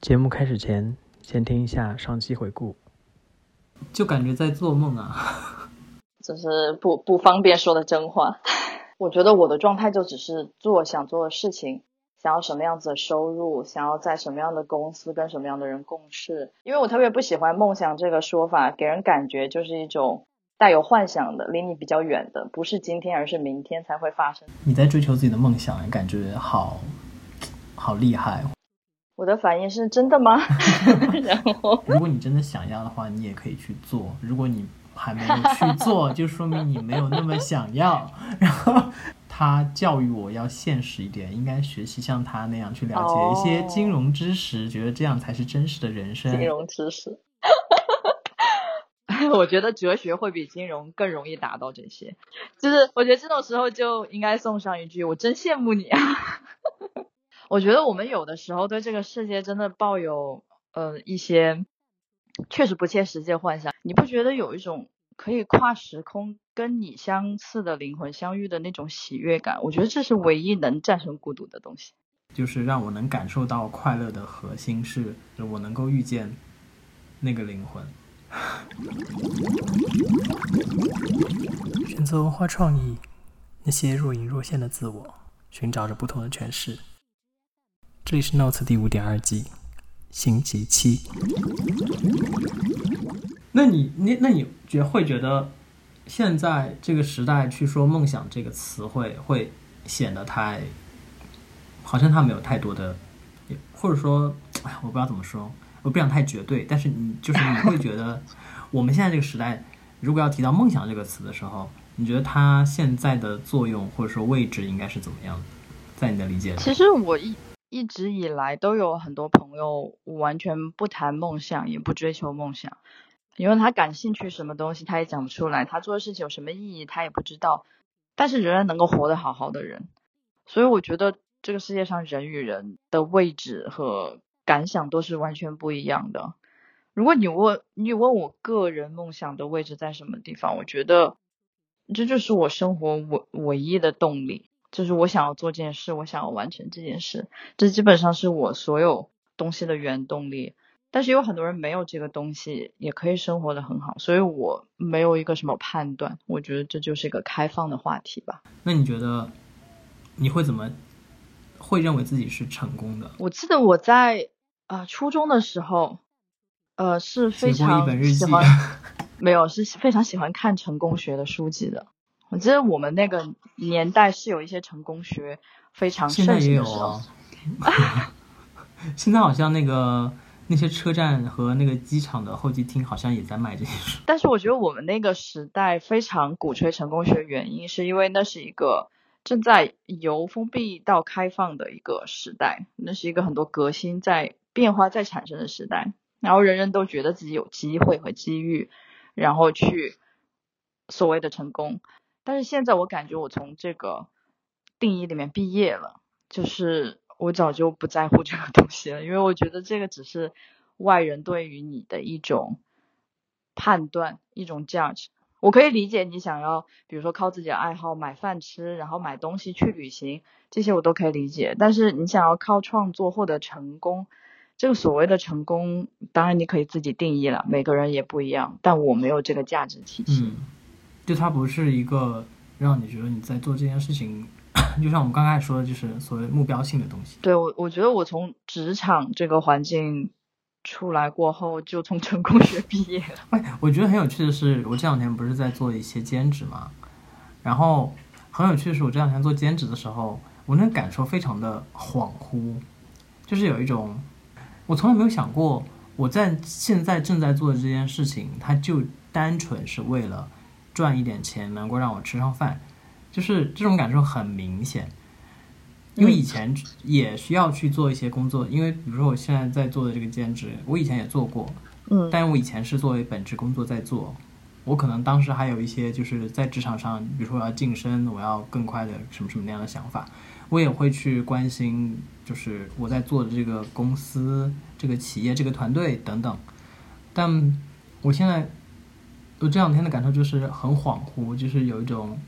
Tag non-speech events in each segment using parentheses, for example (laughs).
节目开始前，先听一下上期回顾。就感觉在做梦啊，(laughs) 这是不不方便说的真话。(laughs) 我觉得我的状态就只是做想做的事情，想要什么样子的收入，想要在什么样的公司跟什么样的人共事。因为我特别不喜欢梦想这个说法，给人感觉就是一种带有幻想的，离你比较远的，不是今天而是明天才会发生。你在追求自己的梦想，感觉好好厉害。我的反应是真的吗？(laughs) 然后，如果你真的想要的话，你也可以去做。如果你还没有去做，就说明你没有那么想要。然后他教育我要现实一点，应该学习像他那样去了解一些金融知识，觉得这样才是真实的人生。金融知识，(laughs) 我觉得哲学会比金融更容易达到这些。就是我觉得这种时候就应该送上一句：“我真羡慕你啊。”我觉得我们有的时候对这个世界真的抱有呃一些确实不切实际的幻想，你不觉得有一种可以跨时空跟你相似的灵魂相遇的那种喜悦感？我觉得这是唯一能战胜孤独的东西。就是让我能感受到快乐的核心是，我能够遇见那个灵魂。选择文化创意，那些若隐若现的自我，寻找着不同的诠释。这里是 Note 第五点二季，星期七。那你，你，那你觉会觉得，现在这个时代去说梦想这个词汇，会显得太，好像它没有太多的，或者说，哎，我不知道怎么说，我不想太绝对，但是你就是你会觉得，我们现在这个时代，如果要提到梦想这个词的时候，你觉得它现在的作用或者说位置应该是怎么样？在你的理解里，其实我一。一直以来都有很多朋友完全不谈梦想，也不追求梦想，因为他感兴趣什么东西他也讲不出来，他做的事情有什么意义他也不知道，但是仍然能够活得好好的人，所以我觉得这个世界上人与人的位置和感想都是完全不一样的。如果你问你问我个人梦想的位置在什么地方，我觉得这就是我生活唯唯一的动力。就是我想要做这件事，我想要完成这件事，这基本上是我所有东西的原动力。但是有很多人没有这个东西，也可以生活的很好，所以我没有一个什么判断。我觉得这就是一个开放的话题吧。那你觉得你会怎么会认为自己是成功的？我记得我在啊初中的时候，呃是非常喜欢，(laughs) 没有是非常喜欢看成功学的书籍的。我记得我们那个年代是有一些成功学非常盛行的时候。现在好像那个那些车站和那个机场的候机厅好像也在卖这些书。但是我觉得我们那个时代非常鼓吹成功学，原因是因为那是一个正在由封闭到开放的一个时代，那是一个很多革新在变化在产生的时代，然后人人都觉得自己有机会和机遇，然后去所谓的成功。但是现在我感觉我从这个定义里面毕业了，就是我早就不在乎这个东西了，因为我觉得这个只是外人对于你的一种判断，一种 judge。我可以理解你想要，比如说靠自己的爱好买饭吃，然后买东西去旅行，这些我都可以理解。但是你想要靠创作获得成功，这个所谓的成功，当然你可以自己定义了，每个人也不一样。但我没有这个价值体系。就它不是一个让你觉得你在做这件事情，就像我们刚开始说的，就是所谓目标性的东西。对我，我觉得我从职场这个环境出来过后，就从成功学毕业了。哎，我觉得很有趣的是，我这两天不是在做一些兼职嘛，然后很有趣的是，我这两天做兼职的时候，我那感受非常的恍惚，就是有一种我从来没有想过，我在现在正在做的这件事情，它就单纯是为了。赚一点钱能够让我吃上饭，就是这种感受很明显。因为以前也需要去做一些工作，因为比如说我现在在做的这个兼职，我以前也做过，嗯，但我以前是作为本职工作在做。我可能当时还有一些就是在职场上，比如说我要晋升，我要更快的什么什么那样的想法，我也会去关心，就是我在做的这个公司、这个企业、这个团队等等。但我现在。我这两天的感受就是很恍惚，就是有一种，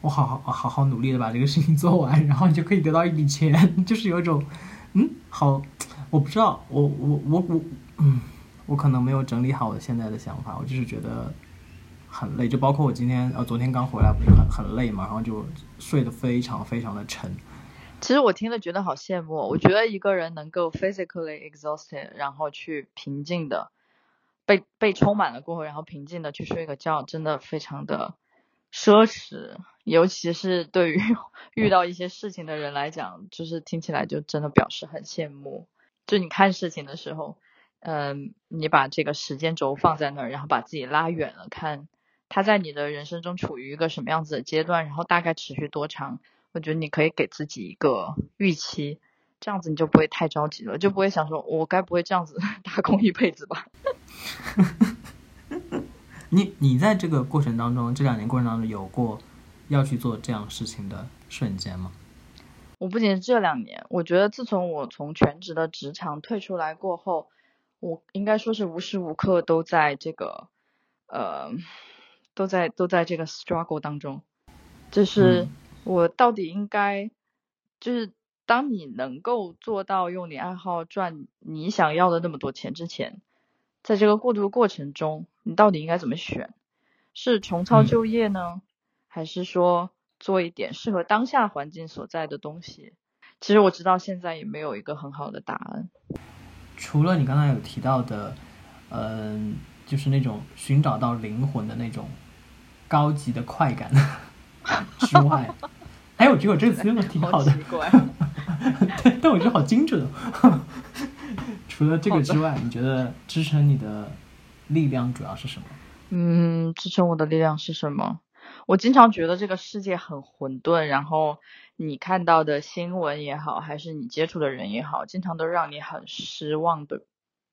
我好好好好努力的把这个事情做完，然后你就可以得到一笔钱，(laughs) 就是有一种嗯，好，我不知道，我我我我，嗯，我可能没有整理好我现在的想法，我就是觉得很累，就包括我今天呃昨天刚回来不是很很累嘛，然后就睡得非常非常的沉。其实我听了觉得好羡慕，我觉得一个人能够 physically exhausted，然后去平静的被被充满了过后，然后平静的去睡个觉，真的非常的奢侈，尤其是对于 (laughs) 遇到一些事情的人来讲，就是听起来就真的表示很羡慕。就你看事情的时候，嗯，你把这个时间轴放在那儿，然后把自己拉远了看，他在你的人生中处于一个什么样子的阶段，然后大概持续多长。我觉得你可以给自己一个预期，这样子你就不会太着急了，就不会想说，我该不会这样子 (laughs) 打工一辈子吧？(laughs) 你你在这个过程当中，这两年过程当中有过要去做这样事情的瞬间吗？我不仅是这两年，我觉得自从我从全职的职场退出来过后，我应该说是无时无刻都在这个呃，都在都在这个 struggle 当中，就是。我到底应该，就是当你能够做到用你爱好赚你想要的那么多钱之前，在这个过渡过程中，你到底应该怎么选？是重操旧业呢，还是说做一点适合当下环境所在的东西？其实我知道现在也没有一个很好的答案。除了你刚才有提到的，嗯，就是那种寻找到灵魂的那种高级的快感。之外，(laughs) 哎，我觉得我这个词用的挺好的，(laughs) 对，但我觉得好精准。除了这个之外，你觉得支撑你的力量主要是什么？嗯，支撑我的力量是什么？我经常觉得这个世界很混沌，然后你看到的新闻也好，还是你接触的人也好，经常都让你很失望的，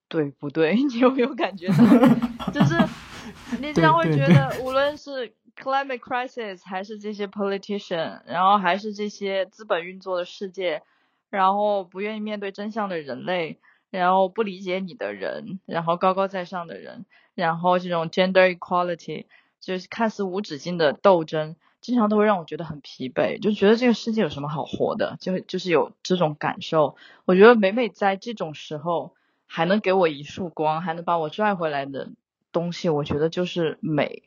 对不对？(laughs) 你有没有感觉到？就是 (laughs) 你经常会觉得，无论是。climate crisis 还是这些 politician，然后还是这些资本运作的世界，然后不愿意面对真相的人类，然后不理解你的人，然后高高在上的人，然后这种 gender equality 就是看似无止境的斗争，经常都会让我觉得很疲惫，就觉得这个世界有什么好活的，就就是有这种感受。我觉得每每在这种时候还能给我一束光，还能把我拽回来的东西，我觉得就是美。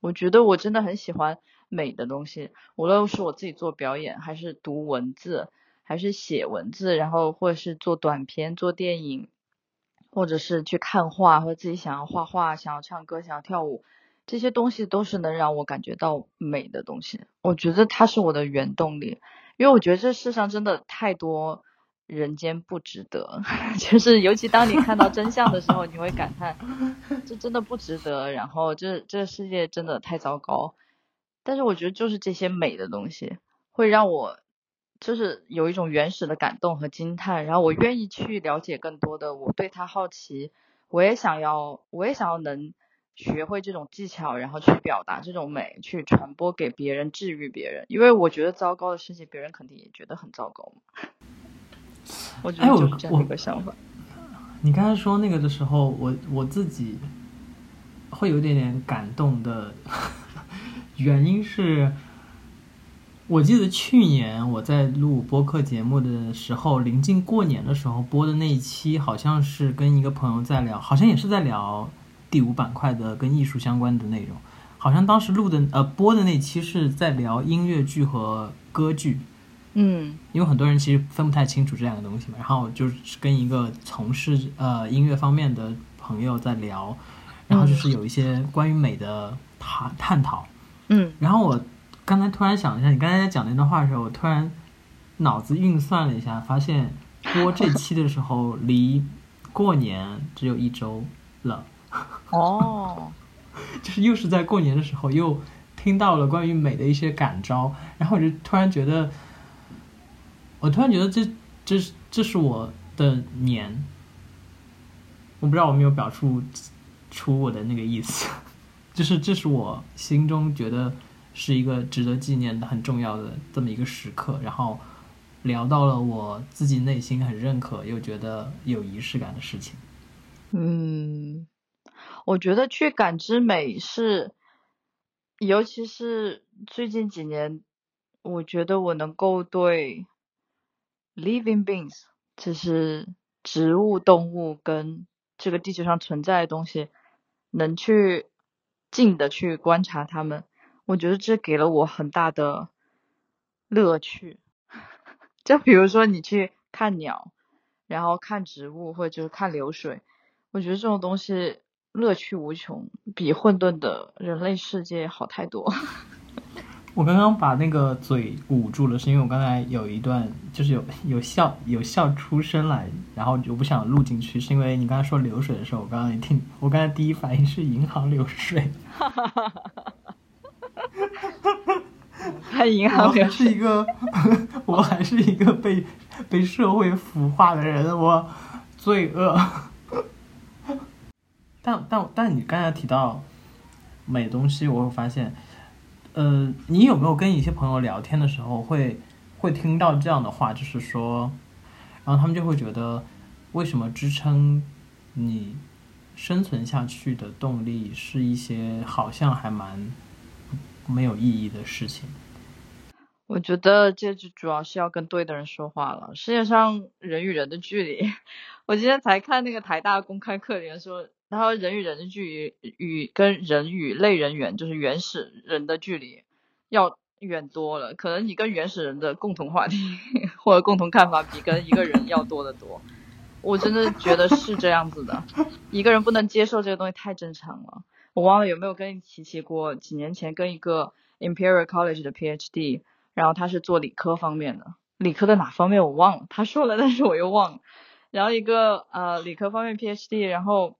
我觉得我真的很喜欢美的东西，无论是我自己做表演，还是读文字，还是写文字，然后或者是做短片、做电影，或者是去看画，或者自己想要画画、想要唱歌、想要跳舞，这些东西都是能让我感觉到美的东西。我觉得它是我的原动力，因为我觉得这世上真的太多。人间不值得，(laughs) 就是尤其当你看到真相的时候，你会感叹，这真的不值得。然后这这个世界真的太糟糕。但是我觉得就是这些美的东西，会让我就是有一种原始的感动和惊叹。然后我愿意去了解更多的，我对他好奇，我也想要，我也想要能学会这种技巧，然后去表达这种美，去传播给别人，治愈别人。因为我觉得糟糕的事情，别人肯定也觉得很糟糕嘛。我觉得就是这样一个想法。你刚才说那个的时候，我我自己会有点点感动的原因是，我记得去年我在录播客节目的时候，临近过年的时候播的那一期，好像是跟一个朋友在聊，好像也是在聊第五板块的跟艺术相关的内容。好像当时录的呃播的那期是在聊音乐剧和歌剧。嗯，因为很多人其实分不太清楚这两个东西嘛，然后就是跟一个从事呃音乐方面的朋友在聊，然后就是有一些关于美的探探讨。嗯，然后我刚才突然想一下，你刚才在讲那段话的时候，我突然脑子运算了一下，发现播这期的时候离过年只有一周了。哦，(laughs) 就是又是在过年的时候又听到了关于美的一些感召，然后我就突然觉得。我突然觉得这这是这是我的年，我不知道我没有表述出我的那个意思，(laughs) 就是这是我心中觉得是一个值得纪念的很重要的这么一个时刻，然后聊到了我自己内心很认可又觉得有仪式感的事情。嗯，我觉得去感知美是，尤其是最近几年，我觉得我能够对。Living beings 就是植物、动物跟这个地球上存在的东西，能去近的去观察它们，我觉得这给了我很大的乐趣。(laughs) 就比如说你去看鸟，然后看植物，或者就是看流水，我觉得这种东西乐趣无穷，比混沌的人类世界好太多。(laughs) 我刚刚把那个嘴捂住了，是因为我刚才有一段就是有有笑有笑出声来，然后我不想录进去，是因为你刚才说流水的时候，我刚刚一听，我刚才第一反应是银行流水。哈哈哈哈哈哈哈哈哈哈！看银行流水。我还是一个，(laughs) 我还是一个被被社会腐化的人，我罪恶。但但但你刚才提到美东西，我会发现。呃，你有没有跟一些朋友聊天的时候，会会听到这样的话，就是说，然后他们就会觉得，为什么支撑你生存下去的动力是一些好像还蛮没有意义的事情？我觉得这就主要是要跟对的人说话了。世界上人与人的距离，(laughs) 我今天才看那个台大公开课里面说。然后人与人的距离与跟人与类人猿，就是原始人的距离要远多了。可能你跟原始人的共同话题 (laughs) 或者共同看法比跟一个人要多得多。我真的觉得是这样子的。一个人不能接受这个东西太正常了。我忘了有没有跟你提起过，几年前跟一个 Imperial College 的 PhD，然后他是做理科方面的，理科的哪方面我忘了，他说了，但是我又忘了。然后一个呃理科方面 PhD，然后。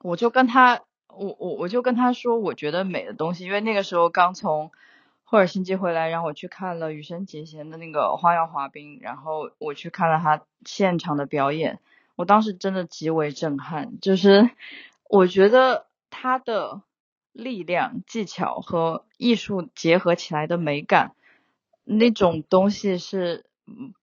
我就跟他，我我我就跟他说，我觉得美的东西，因为那个时候刚从赫尔辛基回来，然后我去看了羽生结弦的那个花样滑冰，然后我去看了他现场的表演，我当时真的极为震撼，就是我觉得他的力量、技巧和艺术结合起来的美感，那种东西是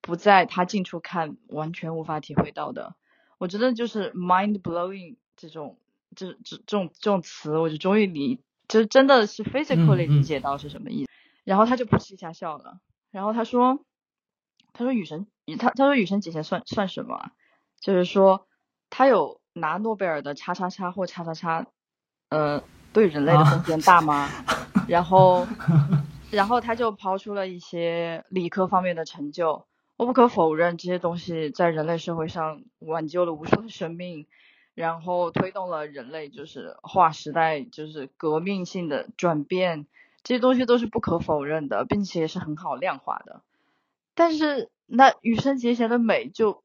不在他近处看完全无法体会到的，我觉得就是 mind blowing 这种。这这这种这种词，我就终于理，就真的是 physically 理解到是什么意思。然后他就噗嗤一下笑了。然后他说，他说雨神，他他说雨神姐姐算算什么？就是说他有拿诺贝尔的叉叉叉或叉叉叉，呃，对人类的贡献大吗？然后然后他就抛出了一些理科方面的成就。我不可否认，这些东西在人类社会上挽救了无数的生命。然后推动了人类就是划时代，就是革命性的转变，这些东西都是不可否认的，并且是很好量化的。但是，那羽生结弦的美就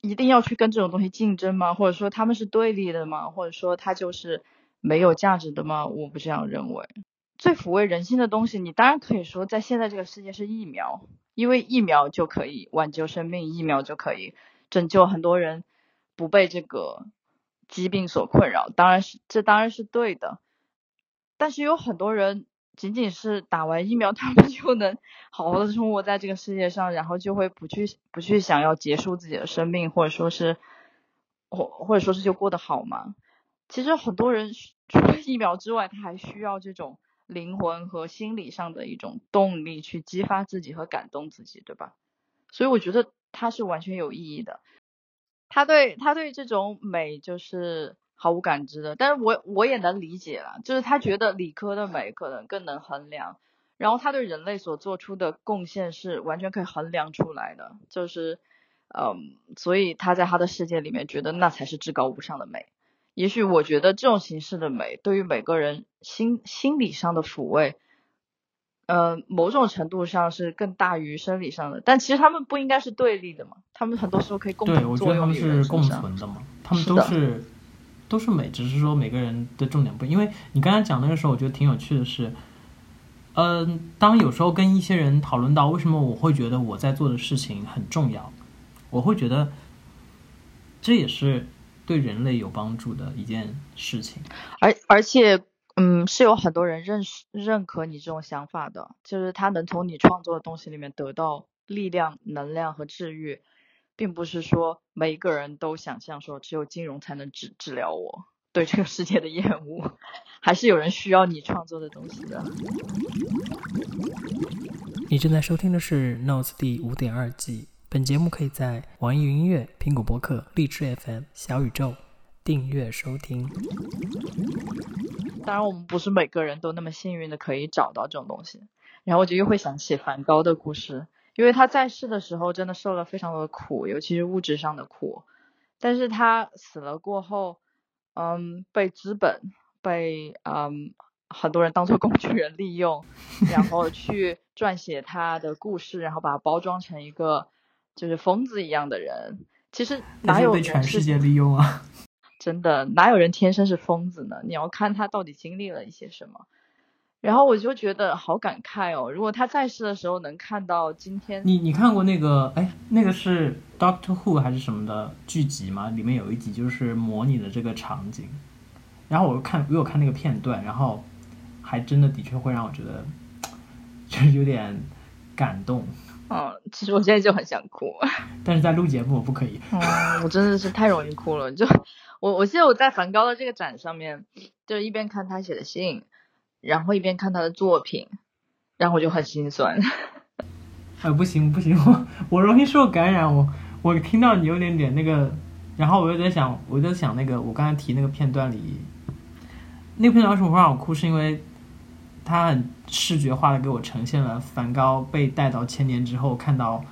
一定要去跟这种东西竞争吗？或者说他们是对立的吗？或者说它就是没有价值的吗？我不这样认为。最抚慰人心的东西，你当然可以说在现在这个世界是疫苗，因为疫苗就可以挽救生命，疫苗就可以拯救很多人不被这个。疾病所困扰，当然是这当然是对的，但是有很多人仅仅是打完疫苗，(laughs) 他们就能好好的生活在这个世界上，然后就会不去不去想要结束自己的生命，或者说是或或者说是就过得好吗？其实很多人 (laughs) 除了疫苗之外，他还需要这种灵魂和心理上的一种动力去激发自己和感动自己，对吧？所以我觉得它是完全有意义的。他对他对这种美就是毫无感知的，但是我我也能理解了，就是他觉得理科的美可能更能衡量，然后他对人类所做出的贡献是完全可以衡量出来的，就是嗯，所以他在他的世界里面觉得那才是至高无上的美。也许我觉得这种形式的美对于每个人心心理上的抚慰。呃，某种程度上是更大于生理上的，但其实他们不应该是对立的嘛？他们很多时候可以共同作用。对，我觉得他们是共存的嘛，他们都是都是美，只是说每个人的重点不。因为你刚才讲那个时候，我觉得挺有趣的是，嗯，当有时候跟一些人讨论到为什么我会觉得我在做的事情很重要，我会觉得这也是对人类有帮助的一件事情，而而且。嗯，是有很多人认识认可你这种想法的，就是他能从你创作的东西里面得到力量、能量和治愈，并不是说每一个人都想象说只有金融才能治治疗我对这个世界的厌恶，还是有人需要你创作的东西的。你正在收听的是《Notes》第五点二季本节目可以在网易云音乐、苹果播客、荔枝 FM、小宇宙订阅收听。当然，我们不是每个人都那么幸运的可以找到这种东西。然后我就又会想起梵高的故事，因为他在世的时候真的受了非常多的苦，尤其是物质上的苦。但是他死了过后，嗯，被资本、被嗯很多人当做工具人利用，然后去撰写他的故事，然后把它包装成一个就是疯子一样的人。其实哪有被全世界利用啊？(laughs) 真的哪有人天生是疯子呢？你要看他到底经历了一些什么。然后我就觉得好感慨哦，如果他在世的时候能看到今天，你你看过那个哎，那个是 Doctor Who 还是什么的剧集吗？里面有一集就是模拟的这个场景，然后我看我有看那个片段，然后还真的的确会让我觉得 (tsk) 就是有点感动。嗯，其实我现在就很想哭，(laughs) 但是在录节目我不可以。哦，我真的是太容易哭了。就我我记得我在梵高的这个展上面，就一边看他写的信。然后一边看他的作品，然后我就很心酸。哎，(laughs) 不行不行，我我容易受感染。我我听到你有点点那个，然后我又在想，我在想那个我刚才提那个片段里，那个片段为什么会让我哭？是因为他很视觉化的给我呈现了梵高被带到千年之后，看到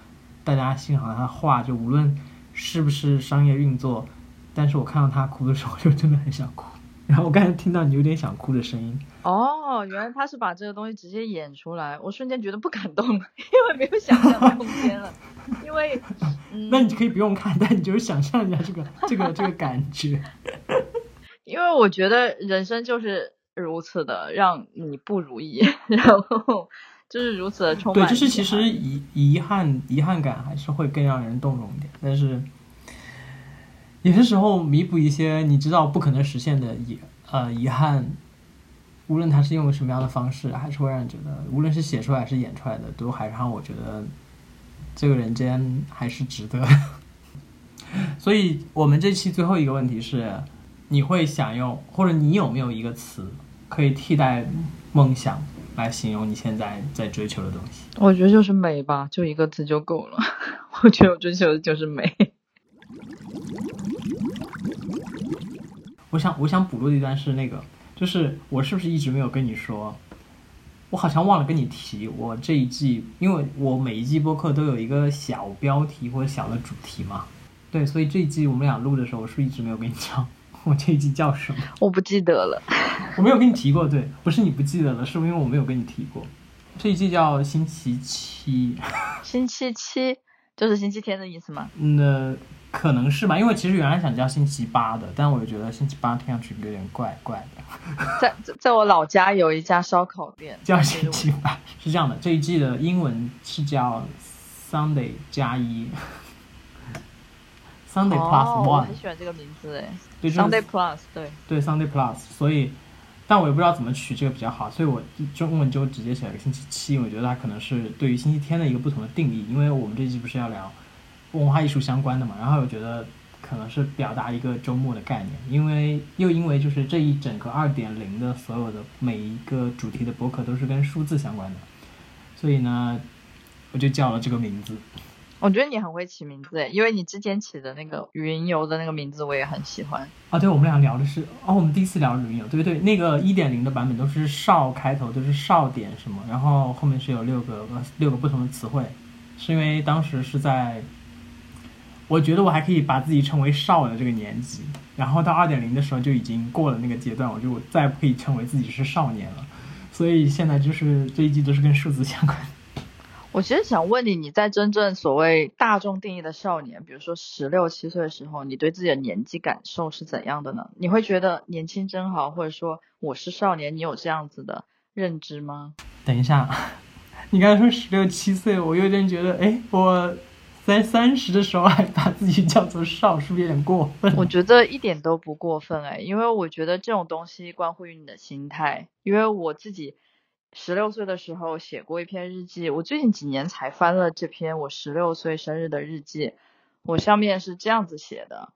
大家欣赏他的画，就无论是不是商业运作，但是我看到他哭的时候，就真的很想哭。然后我刚才听到你有点想哭的声音。哦，原来他是把这个东西直接演出来，我瞬间觉得不感动，因为没有想象的空间了。(laughs) 因为，那你可以不用看，但你就是想象一下这个这个这个感觉。(laughs) 因为我觉得人生就是如此的让你不如意，(laughs) 然后就是如此的充满。对，就是其实遗遗憾遗憾感还是会更让人动容一点，但是。有些时候弥补一些你知道不可能实现的遗呃遗憾，无论他是用什么样的方式，还是会让人觉得，无论是写出来还是演出来的，都还让我觉得这个人间还是值得。(laughs) 所以我们这期最后一个问题是：你会想用，或者你有没有一个词可以替代梦想来形容你现在在追求的东西？我觉得就是美吧，就一个字就够了。(laughs) 我觉得我追求的就是美。我想，我想补录的一段是那个，就是我是不是一直没有跟你说？我好像忘了跟你提，我这一季，因为我每一季播客都有一个小标题或者小的主题嘛。对，所以这一季我们俩录的时候，我是一直没有跟你讲 (laughs) 我这一季叫什么。我不记得了，(laughs) 我没有跟你提过，对，不是你不记得了，是因为我没有跟你提过。这一季叫星期七，(laughs) 星期七就是星期天的意思吗？那。可能是吧，因为其实原来想叫星期八的，但我觉得星期八听上去有点怪怪的。在在我老家有一家烧烤店叫星期八，是这样的，这一季的英文是叫 Sunday 加一，Sunday Plus One。我很喜欢这个名字哎，对，Sunday Plus，对，对，Sunday Plus。所以，但我也不知道怎么取这个比较好，所以我中文就直接写了个星期七。我觉得它可能是对于星期天的一个不同的定义，因为我们这期不是要聊。文化艺术相关的嘛，然后我觉得可能是表达一个周末的概念，因为又因为就是这一整个二点零的所有的每一个主题的博客都是跟数字相关的，所以呢，我就叫了这个名字。我觉得你很会起名字诶，因为你之前起的那个云游的那个名字我也很喜欢。啊，对，我们俩聊的是哦，我们第一次聊云游，对不对，那个一点零的版本都是少开头，都是少点什么，然后后面是有六个六个不同的词汇，是因为当时是在。我觉得我还可以把自己称为少的这个年纪，然后到二点零的时候就已经过了那个阶段，我就再不可以称为自己是少年了。所以现在就是这一季都是跟数字相关。我其实想问你，你在真正所谓大众定义的少年，比如说十六七岁的时候，你对自己的年纪感受是怎样的呢？你会觉得年轻真好，或者说我是少年，你有这样子的认知吗？等一下，(laughs) 你刚才说十六七岁，我有点觉得，哎，我。在三十的时候还把自己叫做少，是不是有点过分？我觉得一点都不过分哎，因为我觉得这种东西关乎于你的心态。因为我自己十六岁的时候写过一篇日记，我最近几年才翻了这篇我十六岁生日的日记。我上面是这样子写的，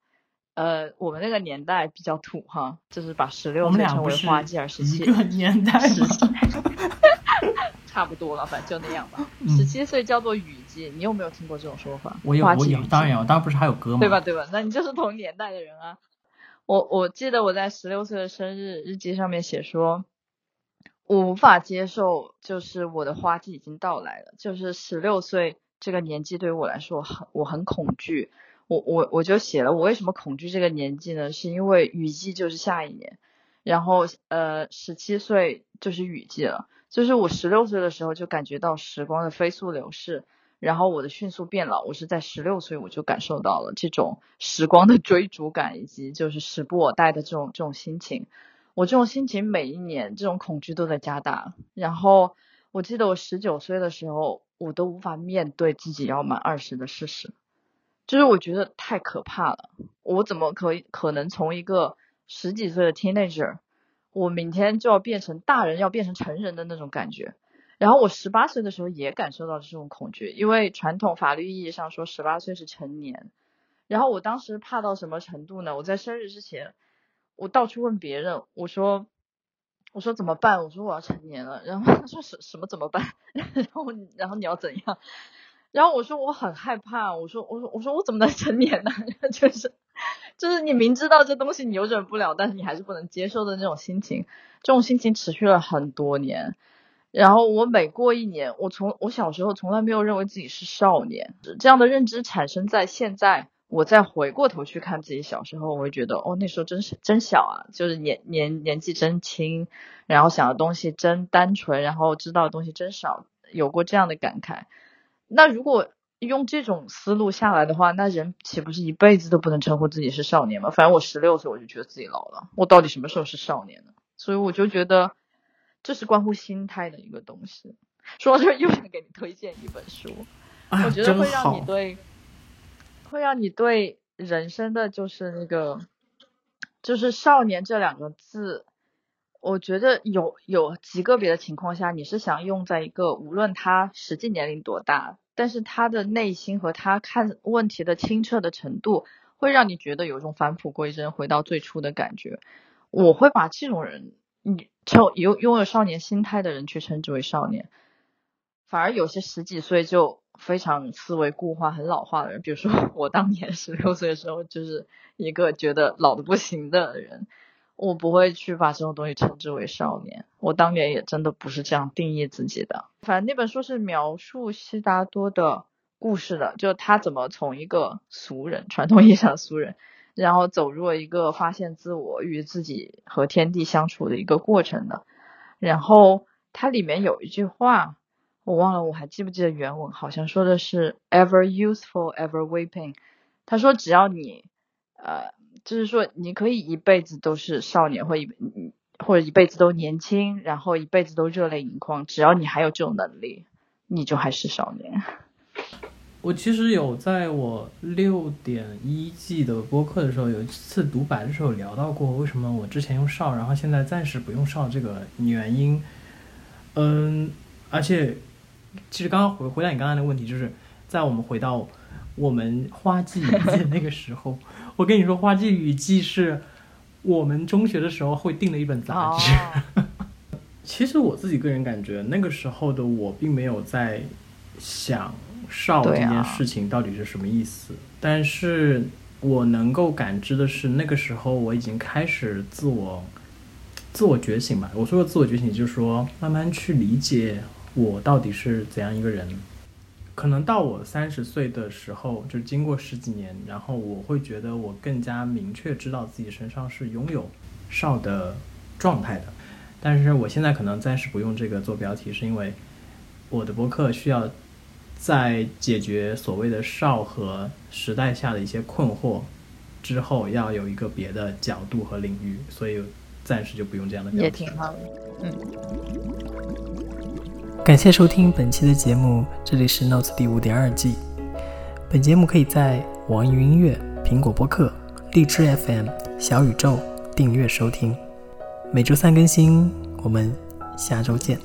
呃，我们那个年代比较土哈，就是把十六岁称为花季，而十七个年代。(laughs) 差不多了，反正就那样吧。嗯十七岁叫做雨季，你有没有听过这种说法？我有我有，当然有，当然不是还有歌吗？对吧？？对吧？那你就是同年代的人啊。我我记得我在十六岁的生日日记上面写说，我无法接受，就是我的花季已经到来了，就是十六岁这个年纪对于我来说很我很恐惧。我我我就写了，我为什么恐惧这个年纪呢？是因为雨季就是下一年，然后呃十七岁就是雨季了，就是我十六岁的时候就感觉到时光的飞速流逝，然后我的迅速变老，我是在十六岁我就感受到了这种时光的追逐感，以及就是时不我待的这种这种心情。我这种心情每一年这种恐惧都在加大。然后我记得我十九岁的时候，我都无法面对自己要满二十的事实，就是我觉得太可怕了。我怎么可以可能从一个十几岁的 teenager，我明天就要变成大人，要变成成人的那种感觉？然后我十八岁的时候也感受到这种恐惧，因为传统法律意义上说十八岁是成年。然后我当时怕到什么程度呢？我在生日之前，我到处问别人，我说我说怎么办？我说我要成年了。然后他说什什么怎么办？(laughs) 然后然后你要怎样？然后我说我很害怕，我说我说我说我怎么能成年呢？(laughs) 就是就是你明知道这东西你扭转不了，但是你还是不能接受的那种心情，这种心情持续了很多年。然后我每过一年，我从我小时候从来没有认为自己是少年，这样的认知产生在现在。我再回过头去看自己小时候，我会觉得哦，那时候真是真小啊，就是年年年纪真轻，然后想的东西真单纯，然后知道的东西真少，有过这样的感慨。那如果用这种思路下来的话，那人岂不是一辈子都不能称呼自己是少年吗？反正我十六岁我就觉得自己老了，我到底什么时候是少年呢？所以我就觉得这是关乎心态的一个东西。说到这儿，又想给你推荐一本书，啊，我觉得会让你对，会让你对人生的就是那个，就是少年这两个字，我觉得有有极个别的情况下，你是想用在一个无论他实际年龄多大，但是他的内心和他看问题的清澈的程度，会让你觉得有种返璞归真、回到最初的感觉。我会把这种人，你称拥拥有少年心态的人去称之为少年。反而有些十几岁就非常思维固化、很老化的人，比如说 (laughs) 我当年十六岁的时候，就是一个觉得老的不行的人，我不会去把这种东西称之为少年。我当年也真的不是这样定义自己的。反正那本书是描述悉达多的故事的，就他怎么从一个俗人，传统意义上的俗人，然后走入了一个发现自我与自己和天地相处的一个过程的。然后它里面有一句话。我忘了，我还记不记得原文？好像说的是 “ever useful, ever weeping”。他说，只要你，呃，就是说你可以一辈子都是少年，或一或者一辈子都年轻，然后一辈子都热泪盈眶，只要你还有这种能力，你就还是少年。(laughs) 我其实有在我六点一季的播客的时候，有一次独白的时候聊到过，为什么我之前用少，然后现在暂时不用少这个原因。嗯，而且其实刚刚回回答你刚刚的问题，就是在我们回到我们花季雨季那个时候，(laughs) 我跟你说，花季雨季是我们中学的时候会订的一本杂志。其实我自己个人感觉，那个时候的我并没有在想少这件事情到底是什么意思，但是我能够感知的是，那个时候我已经开始自我自我觉醒吧。我说的自我觉醒，就是说慢慢去理解我到底是怎样一个人。可能到我三十岁的时候，就经过十几年，然后我会觉得我更加明确知道自己身上是拥有少的状态的。但是我现在可能暂时不用这个做标题，是因为我的博客需要在解决所谓的少和时代下的一些困惑之后，要有一个别的角度和领域，所以暂时就不用这样的标也。挺好的。嗯感谢收听本期的节目，这里是 Notes 第五点二季。本节目可以在网易云音乐、苹果播客、荔枝 FM、小宇宙订阅收听，每周三更新。我们下周见。